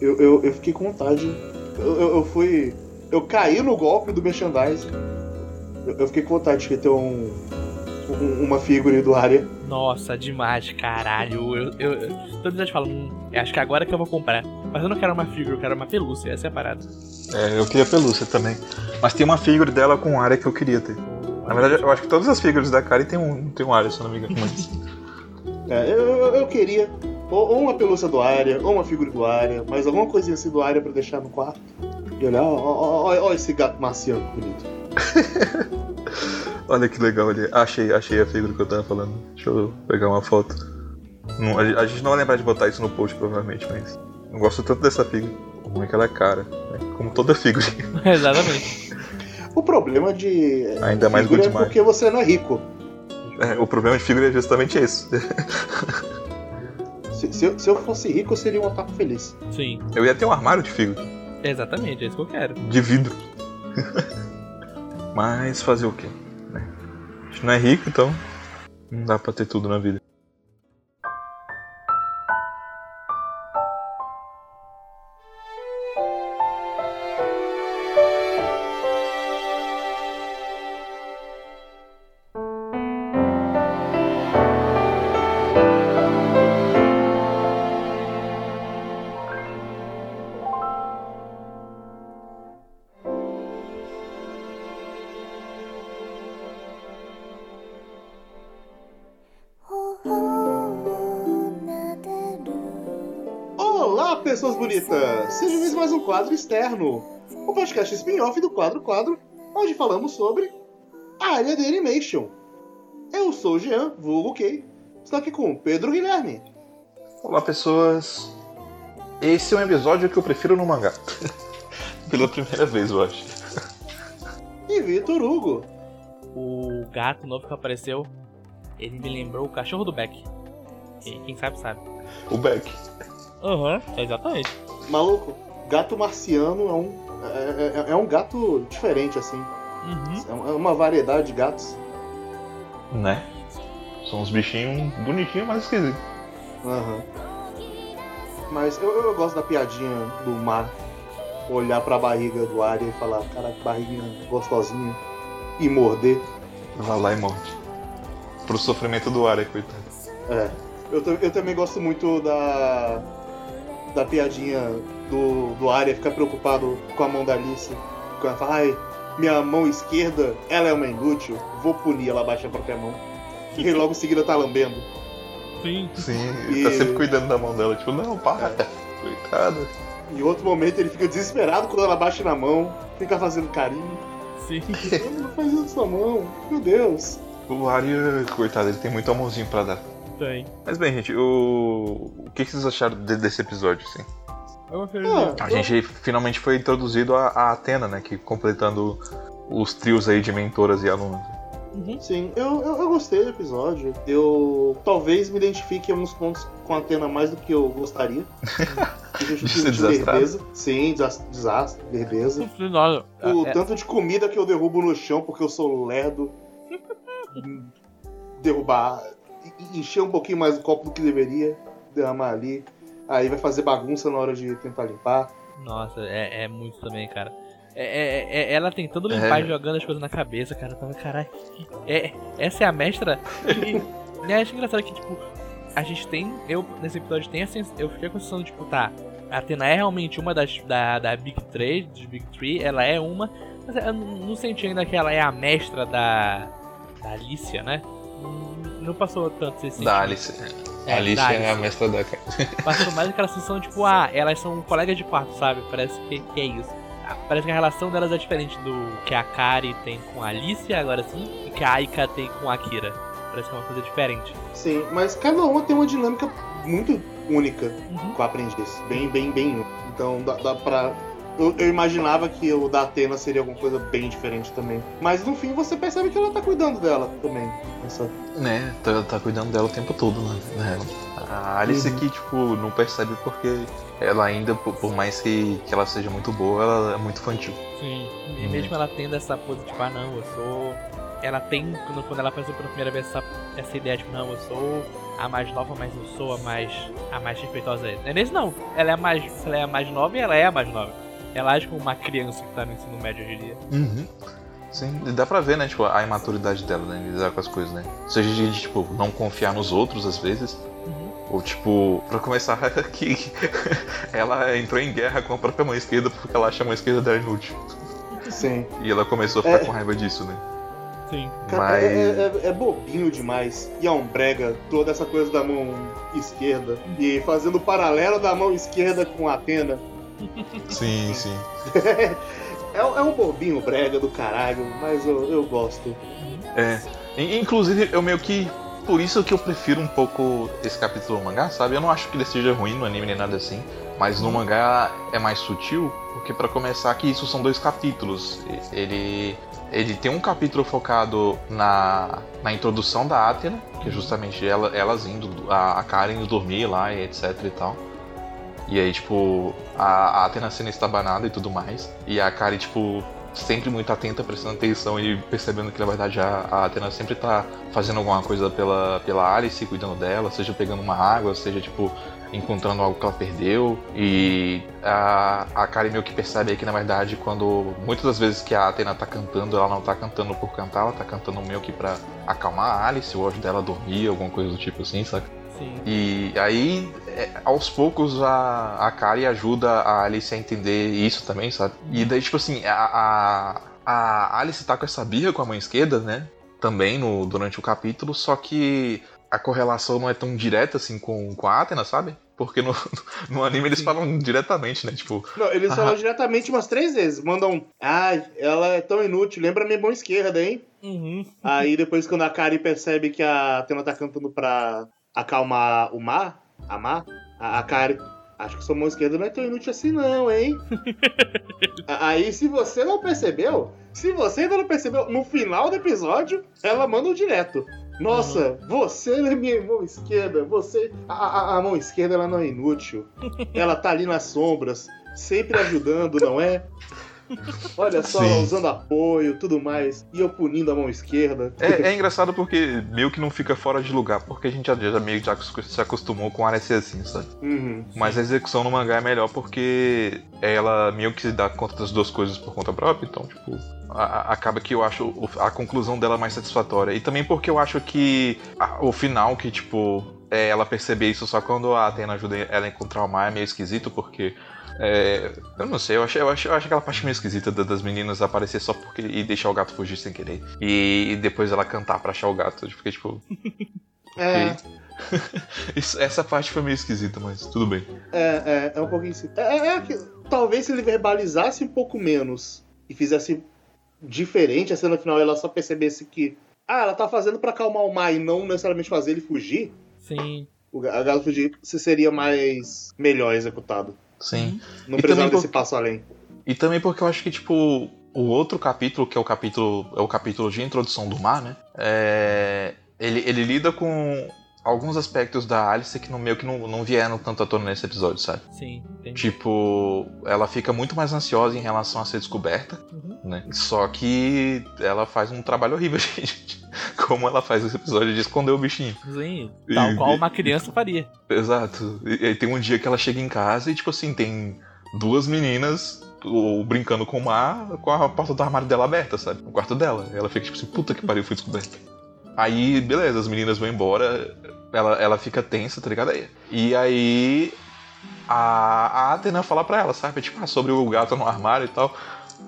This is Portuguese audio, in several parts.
eu, eu, eu fiquei com vontade. Eu, eu, eu fui. Eu caí no golpe do merchandising. Eu, eu fiquei com vontade de ter um, um- uma figura do área. Nossa, demais, caralho. Eu, eu, eu dia falo, hum, acho que agora que eu vou comprar. Mas eu não quero uma figura, eu quero uma pelúcia, essa é a parada. É, eu queria pelúcia também. Mas tem uma figura dela com área que eu queria ter. Na verdade, eu acho que todas as figuras da Kari tem um, tem um área, se eu não me engano. É, eu, eu, eu queria ou, ou uma pelúcia do área, ou uma figura do área, mas alguma coisinha assim do área pra deixar no quarto. E olhar, ó, ó, ó, ó esse gato marciano bonito. Olha que legal ali. Achei, achei a figura que eu tava falando. Deixa eu pegar uma foto. Não, a, a gente não vai lembrar de botar isso no post, provavelmente, mas. Eu gosto tanto dessa figura. Como é que ela é cara. Né? Como toda figura. Exatamente. O problema de Ainda mais figura é porque você não é rico. É, o problema de figura é justamente esse. Se, se eu, se eu fosse rico, eu seria um otaku feliz. Sim, Eu ia ter um armário de figura. exatamente, é isso que eu quero. De vidro. mas fazer o quê? né? A gente não é rico, então. Não dá pra ter tudo na vida. Pessoas bonitas! Seja vez mais um quadro externo, o podcast spin-off do Quadro Quadro, onde falamos sobre a área de animation. Eu sou o Jean, vulgo Kay, estou aqui com o Pedro Guilherme, Olá, pessoas. Esse é um episódio que eu prefiro no mangá. Pela primeira vez, eu acho. e Vitor Hugo. O gato novo que apareceu, ele me lembrou o cachorro do Beck. E quem sabe, sabe. O Beck. Aham, exatamente. Maluco, gato marciano é um, é, é- é um gato diferente, assim. Uhum. É uma variedade de gatos. Né? São uns bichinhos bonitinhos, mas esquisitos. Aham. Mas eu, eu gosto da piadinha do mar olhar pra barriga do Arya e falar, cara, que barriguinha gostosinha. E morder. Vai lá e morre. Pro sofrimento do ar, coitado. É. Eu, eu também gosto muito da. Da piadinha do, do Arya ficar preocupado com a mão da Alice. Quando ela fala, ai, minha mão esquerda, ela é uma inútil, vou punir, ela baixa a própria mão. E logo em seguida tá lambendo. Sim. Sim, ele tá E- sempre cuidando da mão dela. Tipo, não, para. Coitado. Em outro momento ele fica desesperado quando ela baixa na mão, fica fazendo carinho. Sim. Não faz isso com a mão, meu Deus. O Arya, coitado, ele tem muito amorzinho pra dar. Tem. Mas bem, gente, o. O que vocês acharam de- desse episódio, assim? Eu Ah, A gente finalmente foi introduzido a, a Atena, né? Que completando os trios aí de mentoras e alunos. Uhum. Sim, eu, eu, eu gostei do episódio. Eu talvez me identifique em alguns pontos com a Atena mais do que eu gostaria. De ser desastrado. Sim, desas- desastre, lerdeza. Nossa, O é- tanto de comida que eu derrubo no chão porque eu sou lerdo. Derrubar. Encher um pouquinho mais o copo do que deveria. Derramar ali. Aí vai fazer bagunça na hora de tentar limpar. Nossa, é, é muito também, cara. É, é- é- ela tentando limpar É. e jogando as coisas na cabeça, cara. Eu tava, caralho. É, essa é a mestra. E, e acho engraçado que, tipo, a gente tem. Eu, nesse episódio, tem a sens- Eu fiquei com a sensação, tipo, tá. A Atena é realmente uma das da, da Big 3, dos Big 3, ela é uma. Mas eu não não senti ainda que ela é a mestra da. Da Alicia, né? Não- Não passou tanto esse Da. Alice. É, a Alice da é a Alice. mestra da. Passou mais aquela sensação, tipo, ah, elas são colegas de quarto, sabe? Parece que, que é isso. Ah, Parece que a relação delas é diferente do que a Kari tem com a Alicia, agora sim, e que a Aika tem com a Akira. Parece que é uma coisa diferente. Sim, mas cada uma tem uma dinâmica muito única. Uhum. com o aprendiz. Bem, bem, bem. único. Então dá, dá pra. Eu, eu imaginava que o da Atena seria alguma coisa bem diferente também. Mas no fim você percebe que ela tá cuidando dela também. Essa... Né, tá, tá cuidando dela o tempo todo, né? né? A Alice Uhum. aqui, tipo, não percebe porque ela ainda, por, por mais que, que ela seja muito boa, ela é muito infantil. Sim. E Uhum. mesmo ela tendo essa pose, tipo, ah não, eu sou. Ela tem, quando, quando ela apareceu pela primeira vez, essa, essa ideia, tipo, não, eu sou a mais nova, mas eu sou a mais, a mais respeitosa. É nesse não. Ela é a mais, ela é a mais nova e ela é a mais nova. Ela age como uma criança que tá no ensino médio em dia. Uhum. Sim, e dá pra ver, né, tipo, a imaturidade dela, né, lidar com as coisas, né. Seja de, tipo, não confiar nos outros, às vezes, Uhum. ou, tipo, pra começar, que ela entrou em guerra com a própria mão esquerda porque ela acha a mão esquerda dela inútil. Sim. E ela começou a ficar É. com raiva disso, né. Sim. Cara, Mas... é, é- é bobinho demais. E é um brega toda essa coisa da mão esquerda. E fazendo paralelo da mão esquerda com a Atena. Sim, sim. É, é um bobinho brega do caralho, mas eu, eu gosto. É. In- Inclusive, eu meio que. Por isso que eu prefiro um pouco esse capítulo do mangá, sabe? Eu não acho que ele seja ruim no anime nem nada assim. Mas no mangá é mais sutil, porque pra começar que isso são dois capítulos. Ele. Ele tem um capítulo focado na, na introdução da Athena, que é justamente ela, elas indo, a, a Karen dormir lá e etc e tal. E aí, tipo, a, a Athena sendo estabanada e tudo mais. E a Kari, tipo, sempre muito atenta, prestando atenção e percebendo que na verdade a, a sempre tá fazendo alguma coisa pela, pela Alice, cuidando dela, seja pegando uma água, seja tipo encontrando algo que ela perdeu. E a, a Kari meio que percebe que na verdade quando muitas das vezes que a Athena tá cantando, ela não tá cantando por cantar, ela tá cantando meio que pra acalmar a Alice, ou ajudar ela a dormir, alguma coisa do tipo assim, saca? Sim. E aí, é, aos poucos, a, a Kari ajuda a Alice a entender isso também, sabe? E daí, tipo assim, a, a, a Alice tá com essa birra com a mão esquerda, né? Também no, durante o capítulo, só que a correlação não é tão direta assim com, com a Athena, sabe? Porque no, no anime eles falam diretamente, né? Tipo, Não, eles Ah. falam diretamente umas três vezes. Mandam, ai, ela é tão inútil, lembra minha mão esquerda, hein? Uhum. Aí depois quando a Kari percebe que a Atena tá cantando pra acalmar o mar, a mar, a, a Kari, acho que sua mão esquerda não é tão inútil assim não, hein? Aí se você não percebeu, se você ainda não percebeu, no final do episódio, ela manda um direto. Nossa, você é minha mão esquerda, você. A, a- a mão esquerda ela não é inútil. Ela tá ali nas sombras, sempre ajudando, não é? Olha só, Sim. usando apoio, tudo mais, e eu punindo a mão esquerda. é, é engraçado porque meio que não fica fora de lugar, porque a gente já, já meio que já se acostumou com a Alice assim, sabe? Uhum. Mas a execução no mangá é melhor porque ela meio que se dá conta das duas coisas por conta própria, então, tipo, a- acaba que eu acho a conclusão dela mais satisfatória. E também porque eu acho que a- o final, que, tipo, é ela perceber isso só quando a Athena ajuda ela a encontrar o mar é meio esquisito, porque. é, eu não sei, eu acho, eu, acho, eu acho aquela parte meio esquisita da- das meninas aparecer só porque. e deixar o gato fugir sem querer. E, e depois ela cantar pra achar o gato. Porque, tipo. É. Isso- essa parte foi meio esquisita, mas tudo bem. é, é, é um pouquinho assim. É, é, que, talvez se ele verbalizasse um pouco menos e fizesse diferente a cena final, ela só percebesse que. Ah, ela tá fazendo pra acalmar o mar e não necessariamente fazer ele fugir. Sim. A gato fugir se seria mais melhor executado. Sim. Não E precisava desse passo além. E também porque eu acho que, tipo, o outro capítulo, que é o capítulo. É o capítulo de introdução do mar, né? É, ele, ele lida com alguns aspectos da Alice que no meio que não, não vieram tanto à tona nesse episódio, sabe? Sim. Entendi. Tipo, ela fica muito mais ansiosa em relação a ser descoberta, Uhum. né? Só que ela faz um trabalho horrível, gente. Como ela faz esse episódio de esconder o bichinho. Sim. Tal E- qual uma criança faria. Exato. E aí tem um dia que ela chega em casa e, tipo assim, tem duas meninas ou, brincando com o mar com a porta do armário dela aberta, sabe? No quarto dela. E ela fica tipo assim, puta que pariu, fui descoberta. Aí, beleza, as meninas vão embora, ela, ela fica tensa, tá ligado? Aí- E aí a, a Athena fala pra ela, sabe? Tipo, ah, sobre o gato no armário e tal.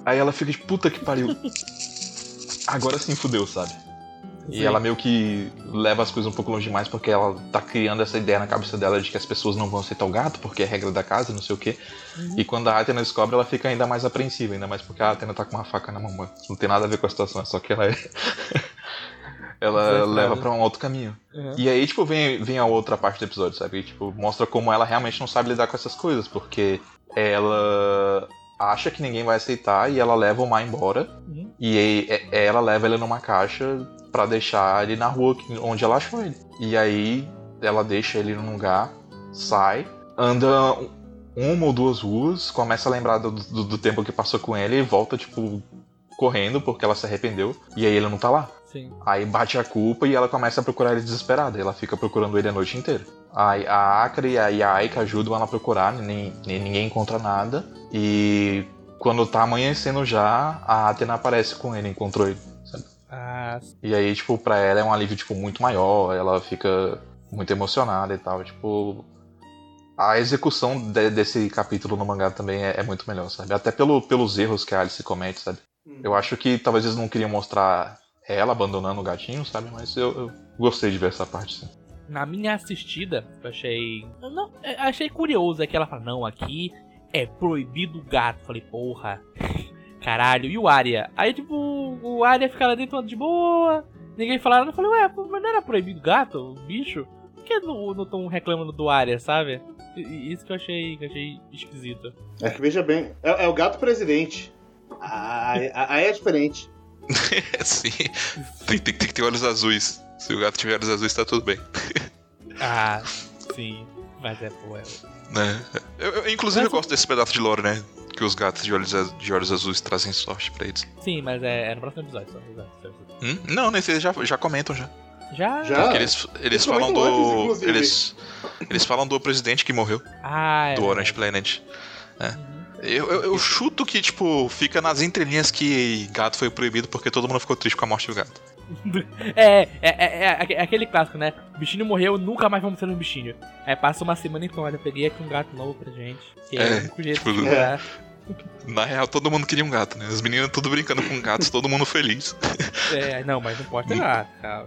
Aí ela fica de puta que pariu. Agora sim fudeu, sabe? E Sim. ela meio que leva as coisas um pouco longe demais porque ela tá criando essa ideia na cabeça dela de que as pessoas não vão aceitar o gato porque é regra da casa, não sei o quê. Uhum. E quando a Athena descobre, ela fica ainda mais apreensiva, ainda mais porque a Athena tá com uma faca na mão. mano. Não tem nada a ver com a situação, é só que ela é. Ela leva pra um outro caminho. Uhum. E aí, tipo, vem, vem a outra parte do episódio, sabe? E, tipo, mostra como ela realmente não sabe lidar com essas coisas, porque ela acha que ninguém vai aceitar e ela leva o Mar embora. Uhum. E aí, é- ela leva ele numa caixa pra deixar ele na rua onde ela achou ele. E aí, ela deixa ele num lugar, sai, anda um- uma ou duas ruas, começa a lembrar do, do- do tempo que passou com ele e volta, tipo, correndo porque ela se arrependeu. E aí ele não tá lá. Sim. Aí bate a culpa e ela começa a procurar ele desesperada. Ela fica procurando ele a noite inteira. Aí a Akra e a, e a Aika ajudam ela a procurar, nem, nem- ninguém encontra nada. E quando tá amanhecendo já, a Atena aparece com ele, encontrou ele. sabe? Ah, E aí, tipo, pra ela é um alívio, tipo, muito maior, ela fica muito emocionada e tal, tipo... A execução de- desse capítulo no mangá também é, é muito melhor, sabe? Até pelo, pelos erros que a Alice comete, sabe? Eu acho que talvez eles não queriam mostrar ela abandonando o gatinho, sabe? Mas eu, eu gostei de ver essa parte, sim. na minha assistida, eu achei. eu Não, eu achei curioso. É que ela fala, não, aqui é proibido o gato. Falei, porra. Caralho, e o Arya? Aí, tipo, o Arya fica lá dentro de boa. Ninguém fala nada. Eu falei, ué, mas não era proibido o gato, o bicho? Por que não estão reclamando do Arya, sabe? Isso que eu achei, que eu achei esquisito. É que veja bem, é, é o gato presidente. Aí aí é diferente. Sim. Tem, tem- tem que ter olhos azuis. Se o gato tiver olhos azuis, tá tudo bem. Ah, sim. Mas é, é. Né? Eu, eu- inclusive, Mas eu gosto desse pedaço de lore, né? Que os gatos de olhos, de olhos azuis trazem sorte pra eles. Sim, mas é, é no próximo episódio só. Hum? Não, nesse eles já, já comentam já. Já? Já? Porque eles, eles falam antes, do. inclusive. Eles, eles falam do presidente que morreu, Ah, é. do Orange. Planet. Uhum. Eu, eu, eu chuto que, tipo, fica nas entrelinhas que gato foi proibido porque todo mundo ficou triste com a morte do gato. É, é, é, é aque- é aquele clássico, né? O bichinho morreu, nunca mais vamos ter um bichinho. Aí passa uma semana e então, olha, peguei aqui um gato novo pra gente. Que é, É, o único jeito tipo, de. Na real, todo mundo queria um gato, né? As meninas tudo brincando com gatos, todo mundo feliz. É, não, mas não pode ter gato, calma.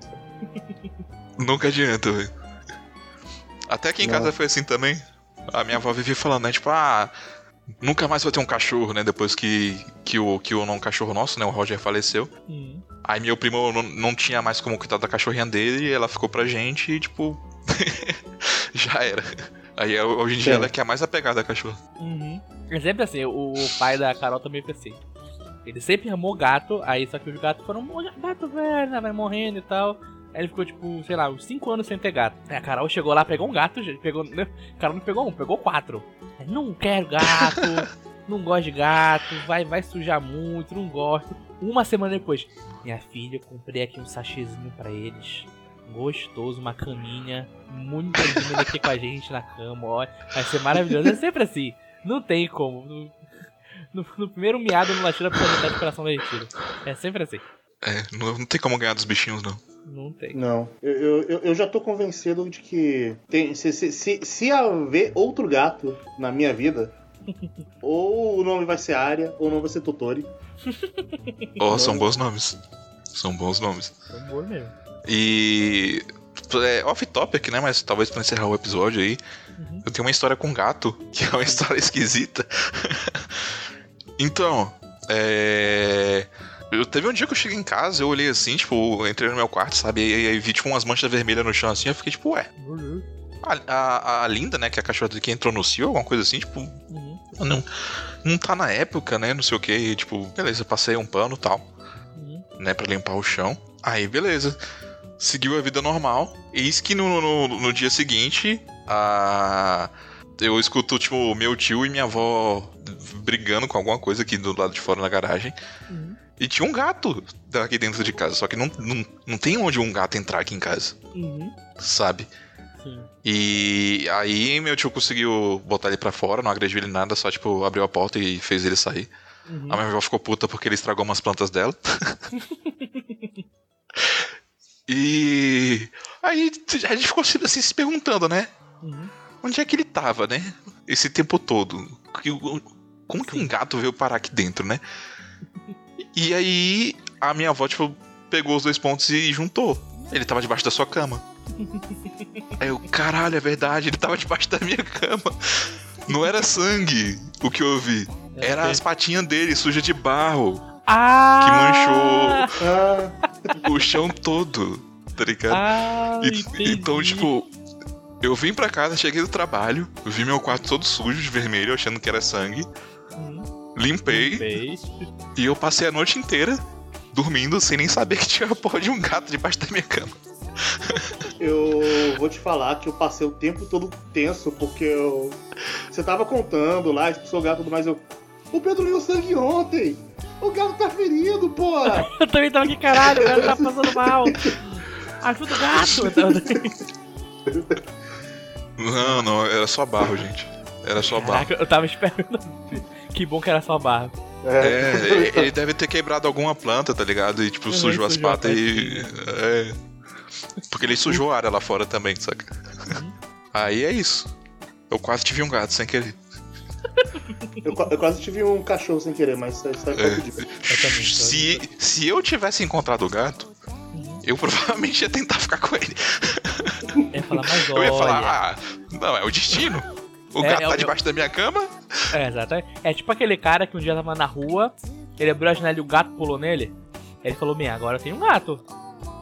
Nunca adianta, velho. Até aqui em Não. casa foi assim também. A minha avó vivia falando, né? Tipo, ah, nunca mais vai ter um cachorro, né? Depois que, que, o, que o não cachorro nosso, né? O Roger faleceu. Hum. Aí meu primo não, não tinha mais como cuidar da cachorrinha dele e ela ficou pra gente e, tipo. já era. Aí hoje em dia Sim. ela é que é a mais apegada à cachorra. Uhum. É sempre assim, o, o pai da Carol também foi assim. Ele sempre amou gato, aí só que os gatos foram "Olha, gato velho, né, vai morrendo e tal. Aí ele ficou, tipo, sei lá, uns 5 anos sem ter gato. Aí a Carol chegou lá, pegou um gato, pegou. né, A Carol não pegou um, pegou quatro. Aí, não quero gato, não gosto de gato, vai, vai sujar muito, não gosto. Uma semana depois, minha filha, eu comprei aqui um sachêzinho pra eles. Gostoso, uma caminha. Muito bem aqui com a gente na cama, ó. Vai ser maravilhoso. É sempre assim. Não tem como. No, no- no primeiro miado no latido, a pessoa metade do coração derretido. É sempre assim. É, não, não tem como ganhar dos bichinhos, não. Não tem. Não, eu, eu, eu- já tô convencido de que tem, se, se, se, se haver outro gato na minha vida, ou o nome vai ser Arya, ou o nome vai ser Totori. Oh, são bons nomes. São bons nomes. Foi boa mesmo. E. É off-topic, né? Mas talvez pra encerrar o episódio aí. Uhum. Eu tenho uma história com gato, que é uma história esquisita. então, é. Eu teve um dia que eu cheguei em casa, eu olhei assim, tipo, entrei no meu quarto, sabe? E aí vi tipo umas manchas vermelhas no chão assim, eu fiquei tipo, ué. A, a, a Linda, né, que é a cachorra que entrou no cio, alguma coisa assim, tipo, Uhum. não, não tá na época, né? Não sei o que. E, tipo, beleza, passei um pano e tal, Uhum. né, pra limpar o chão. Aí, beleza. Seguiu a vida normal. Eis que no, no, no dia seguinte, a. Eu escuto, tipo, meu tio e minha avó brigando com alguma coisa aqui do lado de fora na garagem. Uhum. E tinha um gato aqui dentro de casa. Só que não, não, não tem onde um gato entrar aqui em casa, Uhum. sabe? Sim. E aí meu tio conseguiu botar ele pra fora, não agrediu ele nada, só tipo abriu a porta e fez ele sair. Uhum. A minha avó ficou puta porque ele estragou umas plantas dela. e aí a gente ficou assim se perguntando, né? Uhum. Onde é que ele tava, né? Esse tempo todo. Como que um gato veio parar aqui dentro, né? E aí a minha avó, tipo, pegou os dois pontos e juntou. Ele tava debaixo da sua cama. Aí eu, caralho, é verdade, ele tava debaixo da minha cama. Não era sangue o que eu vi. Era as patinhas dele, suja de barro, Ah! que manchou Ah, o chão todo, tá ligado? Ah, E- então, tipo, eu vim pra casa, cheguei do trabalho, vi meu quarto todo sujo de vermelho, achando que era sangue, Limpei Fez. e eu passei a noite inteira dormindo sem nem saber que tinha a porra de um gato debaixo da minha cama. eu vou te falar que eu passei o tempo todo tenso, porque eu. Você tava contando lá, expulsou o gato e tudo mais, eu. O Pedro viu sangue ontem! O gato tá ferido, porra! Eu também tava aqui, caralho, o gato tá passando mal. Ajuda o gato. Não, não, era só barro, gente. Era só barro. Caraca, eu tava esperando. Que bom que era só barro. É, ele- ele deve ter quebrado alguma planta, tá ligado? E tipo, Uhum, sujou as sujou a patas e. É. Porque ele sujou a área lá fora também, saca? Uhum. Aí é isso. Eu quase tive um gato sem querer. Eu, eu quase tive um cachorro sem querer, mas isso é É. Se, se eu tivesse encontrado o gato, eu provavelmente ia tentar ficar com ele. Eu ia falar, mas Eu ia falar, ah, não, é o destino. O É, gato é tá o- debaixo da minha cama. É, exato. É tipo aquele cara que um dia tava na rua, ele abriu a janela e o gato pulou nele. Ele falou, minha, agora tem um gato.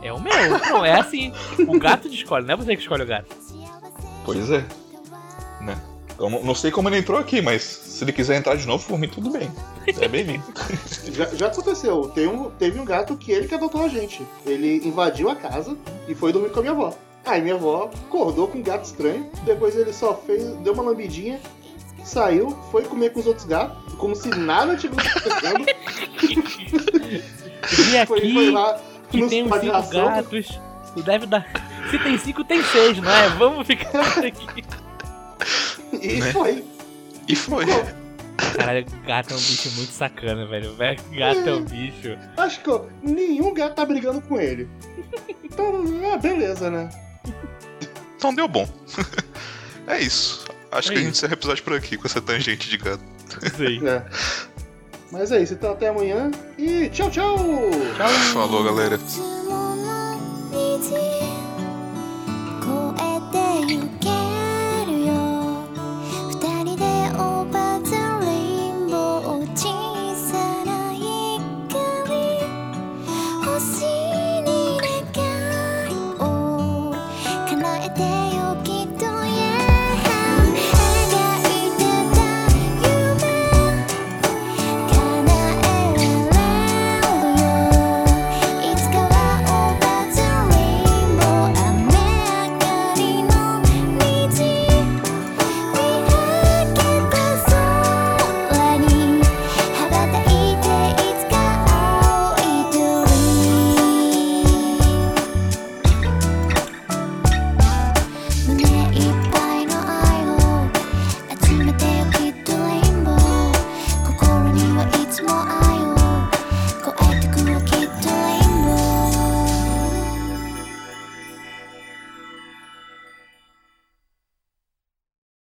É o meu. Não, é assim. O gato escolhe, não é você que escolhe o gato. Pois é. Né? Eu não, não sei como ele entrou aqui, mas se ele quiser entrar de novo, por mim, tudo bem. É bem-vindo. Já, já aconteceu. Tem um, teve um gato que ele que adotou a gente. Ele invadiu a casa e foi dormir com a minha avó. Aí minha avó acordou com um gato estranho. Depois ele só fez, deu uma lambidinha, saiu, foi comer com os outros gatos, como se nada tivesse acontecendo. Vi Foi, aqui foi lá que tem uns cinco gatos. Tu deve dar. Se tem cinco, tem seis, não é? Vamos ficar por aqui. E Né? foi. E foi. Caralho, gato é um bicho muito sacana, velho. Velho, Gato é um bicho. Acho que ó, nenhum gato tá brigando com ele. Então, ah, beleza, né? Então deu bom. é isso. Acho é que isso. a gente encerra o episódio por aqui com essa tangente de gato. Sim. É. Mas é isso, então até amanhã e tchau, tchau! Tchau! Falou, galera!